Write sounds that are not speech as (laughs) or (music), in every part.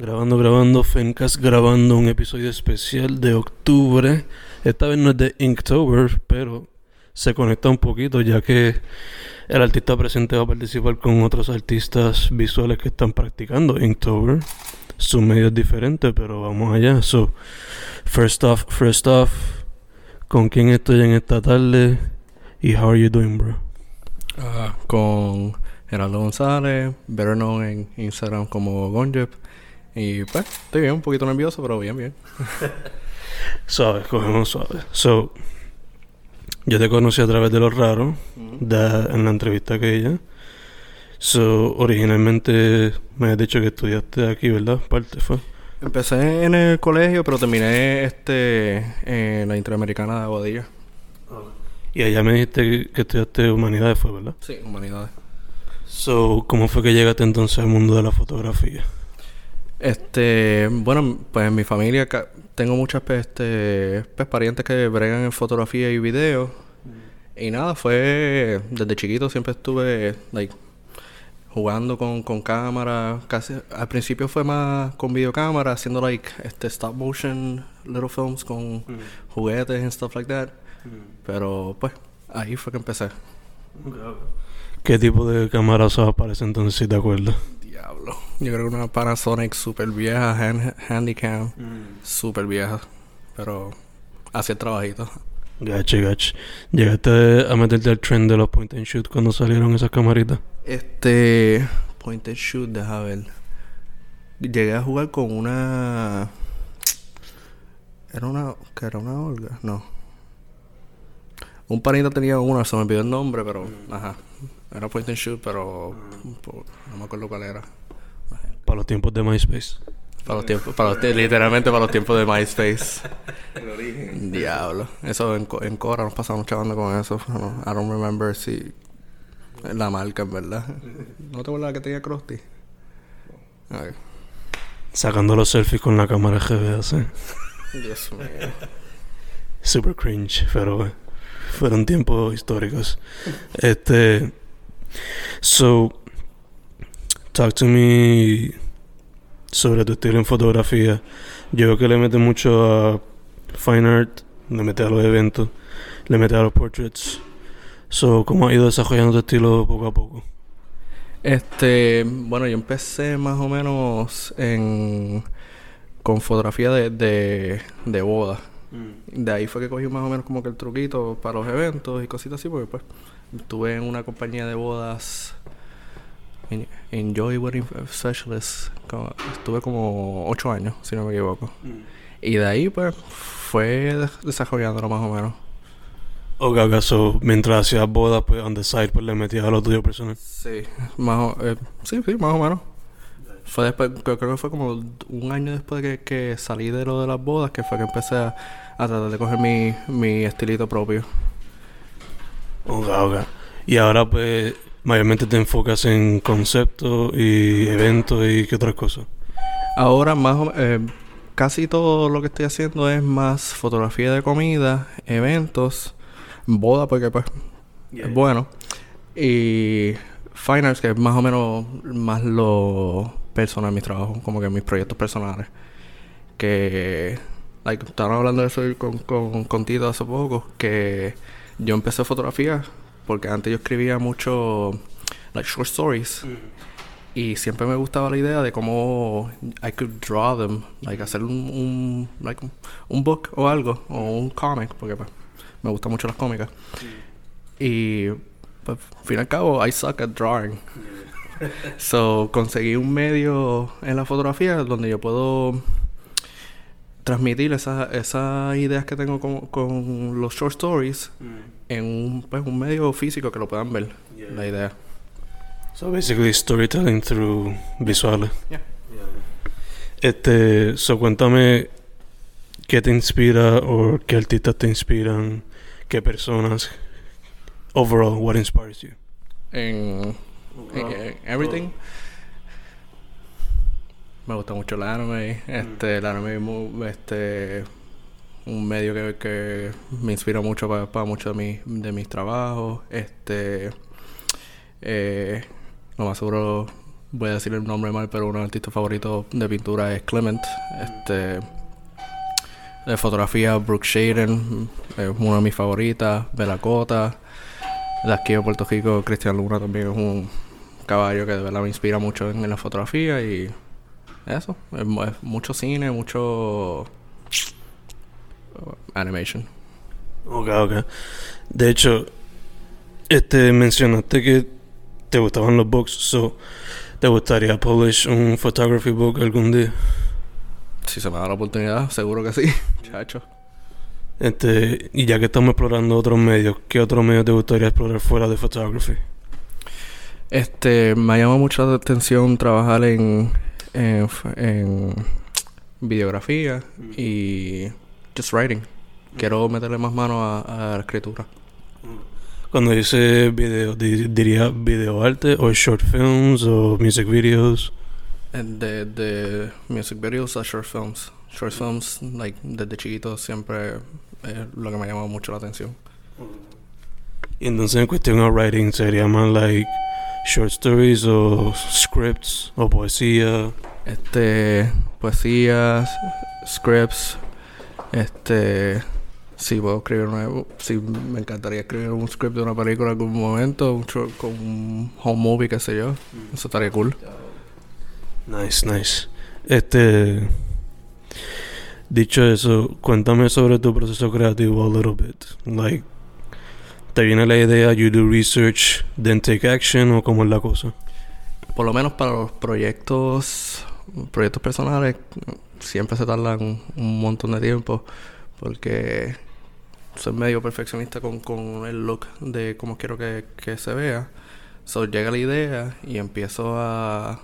Grabando, grabando, Fencast grabando un episodio especial de octubre. Esta vez no es de Inktober, pero se conecta un poquito ya que el artista presente va a participar con otros artistas visuales que están practicando Inktober. Su medio es diferente, pero vamos allá. So, first off, first off, ¿con quién estoy en esta tarde? ¿Y how are you doing, bro? Ah, con Gerardo González, better known en Instagram como Gonjep. Y pues, estoy bien, un poquito nervioso, pero bien, bien. (laughs) Suave, cogemos suave. So, yo te conocí a través de lo raro, de- en la entrevista que ella. So, originalmente me has dicho que estudiaste aquí, ¿verdad? Parte fue. Empecé en el colegio, pero terminé este en la Interamericana de Aguadilla. Y allá me dijiste que, que estudiaste humanidades, fue, ¿verdad? Sí, humanidades. So, ¿cómo fue que llegaste entonces al mundo de la fotografía? Este, bueno, pues en mi familia ca- tengo muchas pues, este, pues, parientes que bregan en fotografía y video. Y nada, fue desde chiquito siempre estuve like jugando con, con cámara, casi al principio fue más con videocámara, haciendo like este stop motion little films con juguetes and stuff like that. Pero pues ahí fue que empecé. ¿Qué tipo de cámara usabas para ese entonces, si te acuerdas? Diablo. Yo creo que una Panasonic super vieja, hand, Handycam, super vieja, pero hacía el trabajito. Gache, gache. ¿Llegaste a meterte al trend de los point and shoot cuando salieron esas camaritas? Este point and shoot, deja ver. Llegué a jugar con una era una que era una Olga, no. Un panita tenía una, se me olvidó el nombre, pero ajá. Era point and shoot, pero po- no me acuerdo cuál era. Para los tiempos de MySpace. Para los tiempos, para los literalmente para los tiempos de MySpace. Diablo. Eso en, en Cora nos pasamos chavando con eso. No, I don't remember si la marca en verdad. ¿No te acuerdas que tenía Krusty? Ay, Sacando los selfies con la cámara GB, así. Dios mío. Super cringe, pero fueron tiempos históricos. Este. So, talk to me sobre tu estilo en fotografía. Yo veo que le metes mucho a fine art, le metes a los eventos, le metes a los portraits. So, ¿cómo has ido desarrollando tu estilo poco a poco? Este, bueno, yo empecé más o menos en con fotografía de, de, de boda. De ahí fue que cogí más o menos como que el truquito para los eventos y cositas así, porque pues estuve en una compañía de bodas, en Enjoy Wedding Specialist, como- estuve como ocho años, si no me equivoco. Y de ahí pues fue des- desarrollándolo más o menos. O acaso, mientras hacías bodas, pues on the side, pues le metías a lo tuyo personal. Sí, más o, eh, sí, sí, más o menos. Fue después, creo, creo que fue como un año después de que, que salí de lo de las bodas, que fue que empecé a, a tratar de coger mi, mi estilito propio. Ok, ok. Y ahora pues mayormente te enfocas en conceptos y eventos y qué otras cosas. Ahora más o- eh, casi todo lo que estoy haciendo es más fotografía de comida, eventos, boda porque pues es bueno. Y fine arts que es más o menos más lo personal, mis trabajos, como que mis proyectos personales. Que, like, estaban hablando de eso con, con, con Tito hace poco, que yo empecé fotografía porque antes yo escribía mucho, like, short stories. Y siempre me gustaba la idea de cómo I could draw them, like hacer un, un, like, un- book o algo, o un comic, porque pues, me gustan mucho las cómicas. Y pues, al fin y al cabo, I suck at drawing. (laughs) so, conseguí un medio en la fotografía donde yo puedo transmitir esas esas ideas que tengo con, con los short stories en un, pues, un medio físico que lo puedan ver, la idea. So basically storytelling through visuales. Yeah. Este, so cuéntame ¿qué te inspira o qué artistas te inspiran? ¿Qué personas? Overall, what inspires you? En, en- en everything. Me gusta mucho el anime. Este, el anime este, un medio que, que me inspira mucho para, muchos de, mis de mis trabajos. Este, eh, lo más seguro voy a decir el nombre mal, pero uno de mis artistas favoritos de pintura es Clement. Este, de fotografía, Brooke Shaden, es una de mis favoritas. Belacota. De aquí de Puerto Rico, Cristian Luna también es un caballo que de verdad me inspira mucho en, la fotografía y eso, es, mu- es mucho cine, mucho animation. Ok, ok. De hecho, este mencionaste que te gustaban los books, so ¿te gustaría publish un photography book algún día? Si se me da la oportunidad, seguro que sí, (laughs) chacho. Este, y ya que estamos explorando otros medios, ¿qué otros medios te gustaría explorar fuera de photography? Este, me llama mucho la atención trabajar en, en videografía y just writing. Quiero meterle más mano a, a la escritura. Cuando dice video, di- diría video arte o short films o music videos. And De, de music videos a short films. Short films, like, desde chiquito siempre es lo que me llama mucho la atención. Y entonces en cuestión de writing sería más like short stories o scripts o poesía. Este, poesías, scripts, este, si puedo escribir una, si me encantaría escribir un script de una película en algún momento, un short- con un home movie, qué sé yo, eso estaría cool. Nice, nice. Este. Dicho eso, cuéntame sobre tu proceso creativo a little bit. Like, ¿te viene la idea, you do research, then take action o cómo es la cosa? Por lo menos para los proyectos, proyectos personales, siempre se tardan un montón de tiempo porque soy medio perfeccionista con, con el look de cómo quiero que, que se vea. So llega la idea y empiezo a...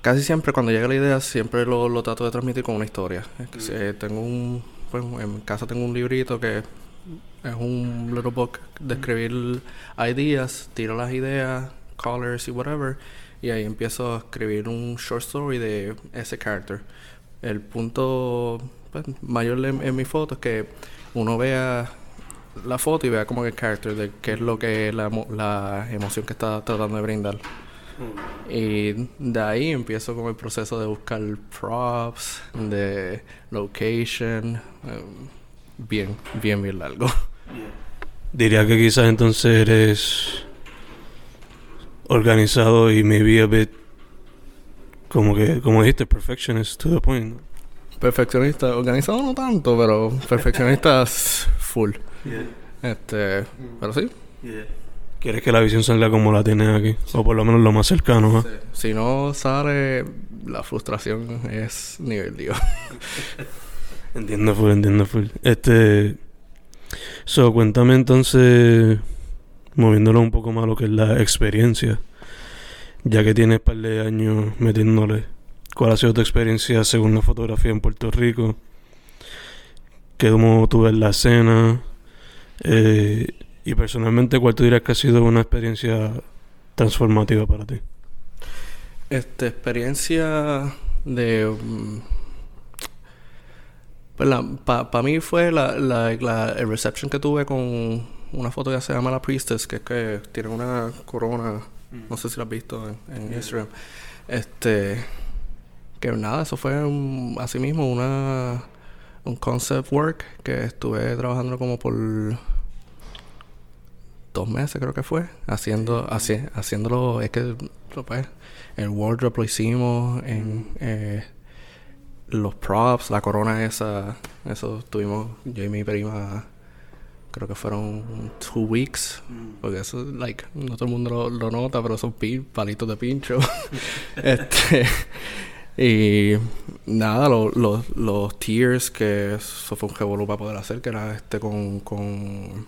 Casi siempre cuando llega la idea siempre lo, lo trato de transmitir con una historia. Si, eh, tengo un... Pues en casa tengo un librito que es un little book de escribir ideas, tiro las ideas, colors y whatever, y ahí empiezo a escribir un short story de ese character. El punto pues, mayor en, en mi foto es que uno vea la foto y vea como que el character de qué es lo que la, emo- la emoción que está tratando de brindar. Y de ahí empiezo con el proceso de buscar props, de location, em, bien, bien, bien largo. Diría que quizás entonces eres organizado y maybe a bit como que, como dijiste, perfectionist to the point. Perfeccionista, organizado no tanto, pero perfeccionista s- full. Este, pero sí. Quieres que la visión salga como la tienes aquí, o por lo menos lo más cercano. ¿ah? Si no sale, la frustración es nivel Dios. (laughs) Entiendo full, entiendo full. Este. So, cuéntame entonces, moviéndolo un poco más a lo que es la experiencia. Ya que tienes par de años metiéndole, ¿cuál ha sido tu experiencia según la fotografía en Puerto Rico? ¿Qué cómo tú ves la escena? Eh, y personalmente, ¿cuál tú dirías que ha sido una experiencia transformativa para ti? Este, experiencia de... mm, Pues la, para mí fue la, la, la- el reception que tuve con una foto que se llama La Priestess, que es que tiene una corona, no sé si la has visto en, en Instagram. Este, que nada, eso fue un, así mismo una, un concept work que estuve trabajando como por dos meses creo que fue, haciendo, haci- haciéndolo, es que pues, el wardrobe lo hicimos, en eh, los props, la corona esa, eso tuvimos yo y mi prima, creo que fueron two weeks, porque eso, like, no todo el mundo lo, lo nota, pero son pi- palitos de pincho. (laughs) (laughs) este, y nada, lo- lo- los tiers, que eso fue un revolú para poder hacer, que era este con, con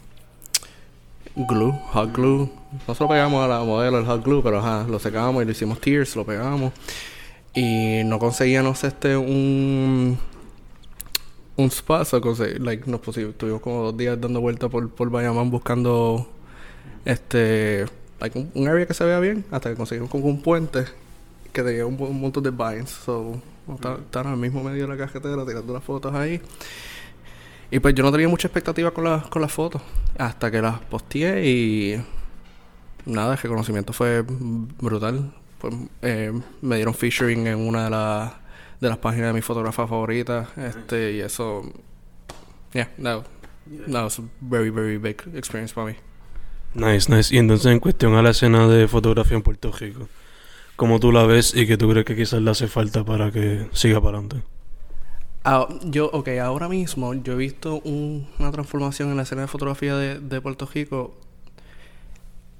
glue, hot glue. Nosotros pegamos a la modelo el hot glue, pero ajá, lo secamos y lo hicimos tiers, lo pegamos. Y no conseguíamos este un un spot, so conseguí, like, nos pusimos, estuvimos como dos días dando vueltas por, por Bayamán buscando este like un, un área que se vea bien hasta que conseguimos como un puente que tenía un, un montón de vines. So, estaban al mismo medio de la cajetera tirando las fotos ahí. Y pues yo no tenía mucha expectativa con, las con las fotos. Hasta que las posteé y... Nada, el reconocimiento fue brutal. Pues, eh, me dieron featuring en una de, las de las páginas de mi fotógrafa favorita. Este, y eso... Yeah, that, that was a very, very big experience for me. Nice, nice. Y entonces en cuestión a la escena de fotografía en Puerto Rico, ¿cómo tú la ves y qué tú crees que quizás le hace falta para que siga para adelante? Ah, yo, ok, ahora mismo yo he visto un- una transformación en la escena de fotografía de, de Puerto Rico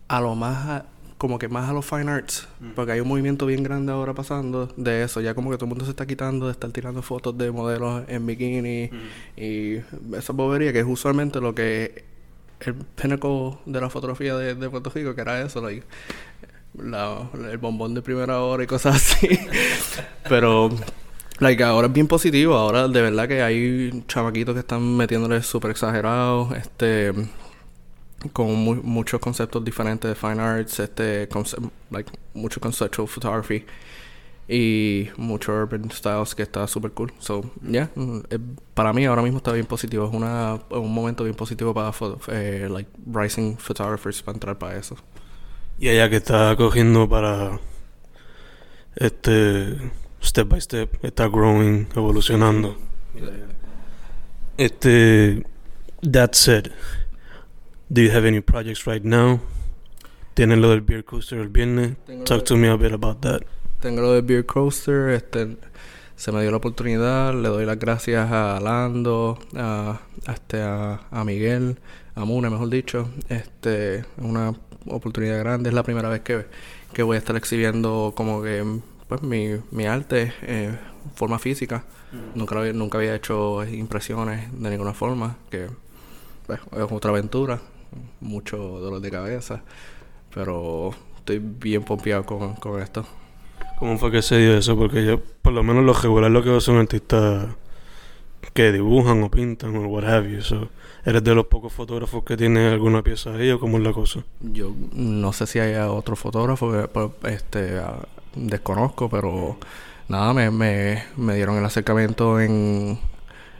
a lo más, a- como que más a los fine arts, porque hay un movimiento bien grande ahora pasando de eso, ya como que todo el mundo se está quitando de estar tirando fotos de modelos en bikini y esa bobería que es usualmente lo que el pinnacle de la fotografía de, de Puerto Rico, que era eso, like, la- el bombón de primera hora y cosas así. (laughs) Pero Like, ahora es bien positivo. Ahora de verdad que hay chamaquitos que están metiéndole súper exagerados. Este. Con mu- muchos conceptos diferentes de fine arts. Este. conce- like, mucho conceptual photography. Y mucho urban styles que está súper cool. So, yeah. mm, eh, para mí ahora mismo está bien positivo. Es una, un momento bien positivo para eh, like, rising photographers para entrar para eso. Y ella que está cogiendo para este step by step, está growing, evolucionando. Este that said, do you have any projects right now? Tienen lo del beer coaster el viernes. Talk to me a bit about that. Tengo lo de Beer Coaster, este, se me dio la oportunidad, le doy las gracias a Lando, a, este, a, a Miguel, a Muna, mejor dicho. Este, es una oportunidad grande, es la primera vez que, que voy a estar exhibiendo como que pues mi, mi arte en forma física. Nunca, lo había, nunca había hecho impresiones de ninguna forma, que pues, es otra aventura, mucho dolor de cabeza, pero estoy bien pompeado con, con esto. ¿Cómo fue que se dio eso? Porque yo, por lo menos, lo regular lo que veo son artistas que dibujan o pintan o what have you. So, ¿Eres de los pocos fotógrafos que tiene alguna pieza ahí o cómo es la cosa? Yo no sé si hay otro fotógrafo que pues, este ah, desconozco, pero nada, me, me, me dieron el acercamiento en,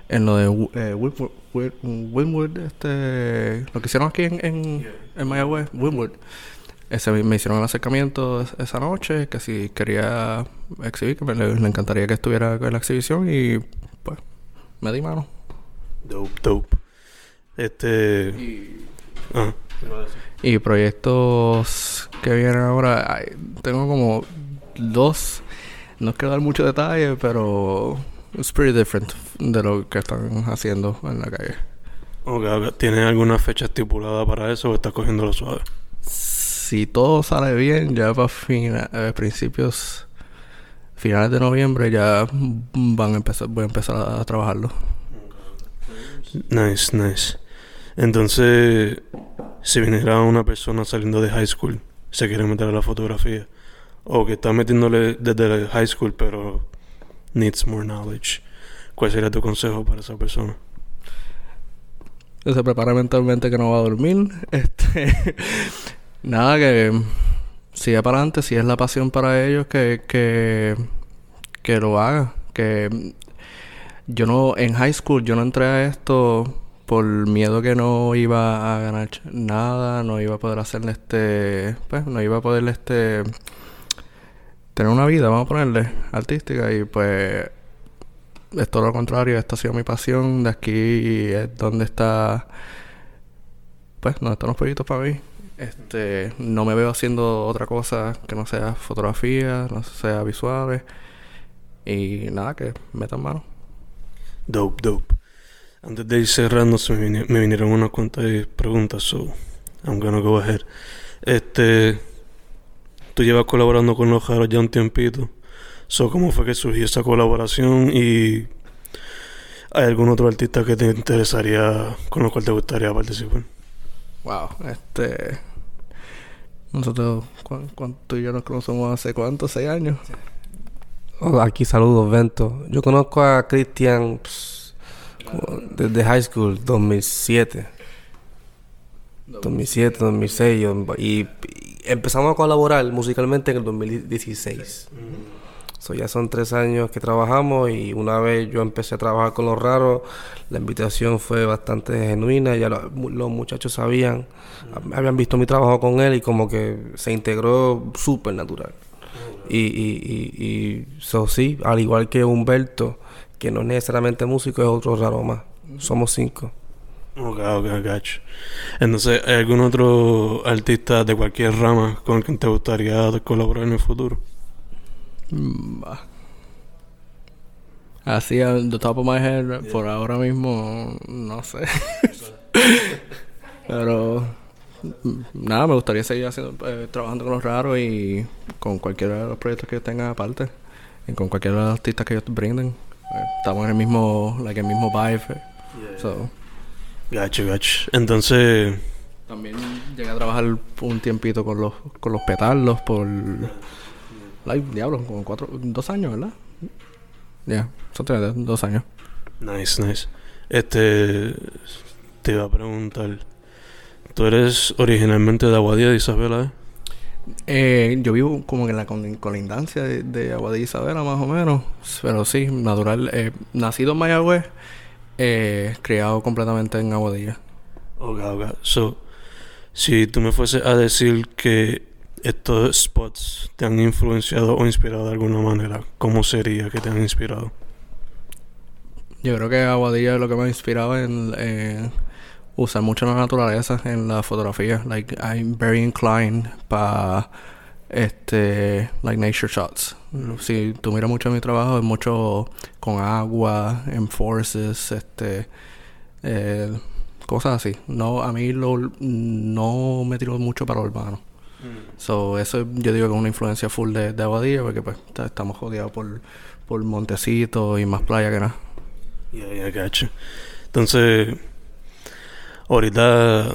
en lo de eh, Winwood, Win- Winwood, este, lo que hicieron aquí en, en, en Mayagüez, Winwood. Ese, me hicieron el acercamiento es- esa noche, que si quería exhibir, que me, le, le encantaría que estuviera en la exhibición y pues me di mano. Dope, dope. Este. Ah, Y proyectos que vienen ahora, ay, tengo como dos. No quiero dar mucho detalle, pero it's pretty different de lo que están haciendo en la calle. ok, ok. ¿Tienes alguna fecha estipulada para eso o estás cogiendo lo suave? Si todo sale bien, ya para fina- eh, principios, finales de noviembre, ya van a empezar, voy a empezar a, a trabajarlo. Nice, nice. Entonces, si viniera una persona saliendo de high school, se quiere meter a la fotografía, o que está metiéndole desde la high school, pero needs more knowledge, ¿cuál sería tu consejo para esa persona? se prepara mentalmente que no va a dormir. (laughs) Este, nada, que siga para adelante, si es la pasión para ellos, que, que, que lo haga. Que yo no, en high school, yo no entré a esto por miedo que no iba a ganar nada, no iba a poder hacerle este, pues, no iba a poder este, tener una vida, vamos a ponerle, artística y pues es todo lo contrario, esta ha sido mi pasión, de aquí es donde está, pues, donde están los proyectos para mí. Este, no me veo haciendo otra cosa que no sea fotografía, no sea visuales y nada, que metan mano. Dope, dope. Antes de ir cerrando, se me, vini- me vinieron unas cuantas preguntas, so I'm gonna go ahead. Este, tú llevas colaborando con los Jaros ya un tiempito. So, ¿cómo fue que surgió esa colaboración? Y ¿hay algún otro artista que te interesaría, con lo cual te gustaría participar? Wow, este, nosotros, ¿cu- cuánto tú y yo nos conocemos hace cuánto? ¿Seis años? Hola, aquí saludos, Vento. Yo conozco a Cristian pss, Desde high school, 2007. 2007, 2006. yo- y, y empezamos a colaborar musicalmente en el 2016. So, ya son tres años que trabajamos y una vez yo empecé a trabajar con los raros, la invitación fue bastante genuina, ya lo- los muchachos sabían, hab- habían visto mi trabajo con él y como que se integró súper natural. Y, y, y, y so, sí, al igual que Humberto, que no es necesariamente músico, es otro raro más. Somos cinco. Ok, ok, gotcha. Entonces, ¿hay algún otro artista de cualquier rama con el que te gustaría colaborar en el futuro? Mm, bah. Así, on the top of my head, por ahora mismo, no sé. (laughs) Pero, mm, nada, me gustaría seguir haciendo, eh, trabajando con los raros y con cualquiera de los proyectos que tengan aparte. Y con cualquiera de los artistas que ellos brinden. Eh, estamos en el mismo, like, el mismo vibe. eh. So, Gotcha, gotcha. Entonces, también llegué a trabajar un tiempito con los, con los petardos por... Like, diablo, como cuatro, dos años, ¿verdad? Ya, son tres, dos años. nice, nice. Este, te iba a preguntar, ¿tú eres originalmente de Aguadilla de Isabela, eh? Eh, yo vivo como en la colindancia de, de Aguadilla y Isabela, más o menos. Pero sí, natural. Eh, nacido en Mayagüez, eh, criado completamente en Aguadilla. Ok, ok. So, si tú me fueses a decir que estos spots te han influenciado o inspirado de alguna manera, ¿cómo sería que te han inspirado? Yo creo que Aguadilla es lo que me ha inspirado en eh, usar mucho la naturaleza en la fotografía. Like, I'm very inclined para este, like nature shots. Si tú miras mucho mi trabajo, es mucho con agua, en forests, este, eh, cosas así. No, a mí lo, no me tiro mucho para lo urbano. So, eso yo digo que es una influencia full de, de Aguadilla porque pues ta- estamos rodeados por, por montecitos y más playa que nada. Ya, ya, gacho. Entonces, ahorita,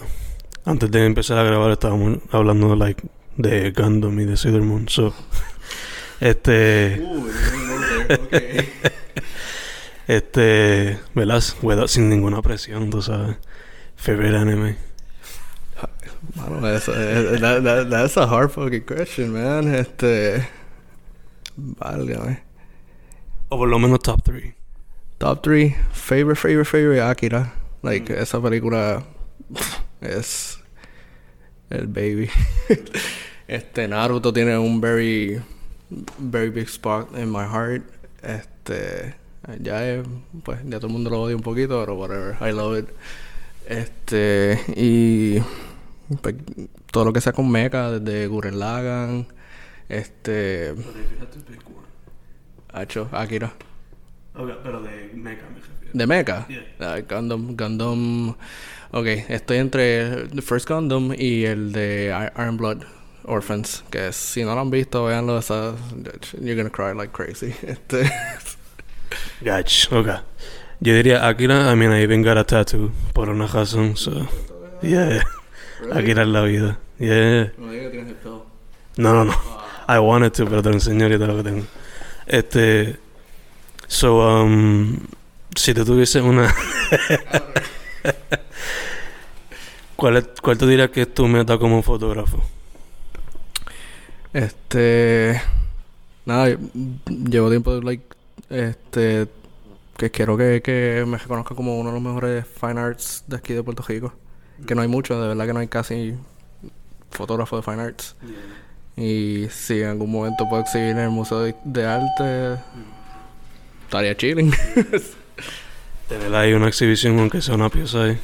antes de empezar a grabar, estábamos hablando like, de Gundam y de Sailor Moon. So, este, este, ¿verdad? Without- sin ninguna presión, tú sabes. Favorite anime. Mano, eh, that, that, that's a hard fucking question, man. Este. Válgame. O por lo menos top 3. Top 3. Favorite, favorite, favorite. Akira. Like, esa película es. El baby. (laughs) este Naruto tiene un very. Very big spot in my heart. Este. Ya es. Pues ya todo el mundo lo odia un poquito, pero whatever. I love it. Este. Y. pues, todo lo que sea con mecha, desde Gurren Lagann. Este. Hacho, Akira. pero de Mecha me refiero. ¿De Mecha? Yeah. Ah, Gundam, Gundam... Ok, estoy entre The First Gundam y el de Iron Blood Orphans. Que si no lo han visto, véanlo. Esa, you're gonna cry like crazy. (laughs) Este, Gotcha, ok. Yo diría Akira, I mean, I even got a tattoo por una razón, so. Yeah, Akira es la vida. Yeah. No, no, no. I wanted to, pero te lo enseño ahorita lo que tengo. Este. So, um. Si tú tuvieses una. (laughs) ¿Cuál, es- ¿Cuál tú dirías que es tu meta como fotógrafo? Este. Nada, llevo tiempo, like. Este. Que quiero que, que me reconozca como uno de los mejores fine arts de aquí de Puerto Rico. Que no hay mucho, de verdad que no hay casi fotógrafos de fine arts. Y si en algún momento puedo exhibir en el Museo de, de Arte, estaría chilling. (laughs) Tener ahí una exhibición, aunque sea una pieza ahí.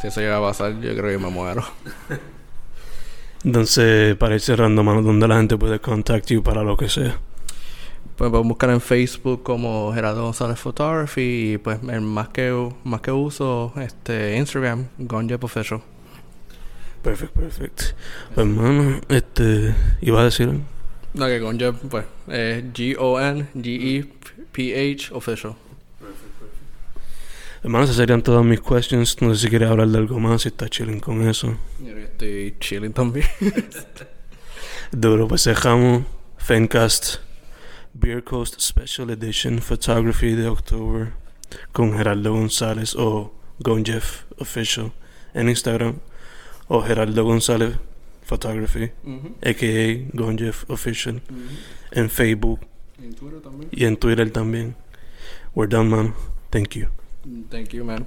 si eso llega a pasar, yo creo que me muero. (laughs) Entonces, para ir cerrando, mano, ¿dónde la gente puede contact you para lo que sea? Pues pueden buscar en Facebook como Gerardo González Photography y pues el más que más que uso este Instagram Gonjep Official. Perfecto, perfecto. Pues, hermano, este. Iba a decir. No que Gonjep pues es G O N G E P H Official. Hermano, esas serían todas mis questions. No sé si quieres hablar de algo más, si estás chilling con eso. Yo estoy chilling también. (laughs) Duro, pues dejamos Fencast Beer Coast Special Edition Photography de October con Gerardo González o Gonjeff Official en Instagram o Gerardo González Photography, uh -huh. a.k.a. Gonjeff Official, uh -huh. en Facebook. En Twitter también. Y en Twitter también. We're done, man. Thank you. Thank you, man.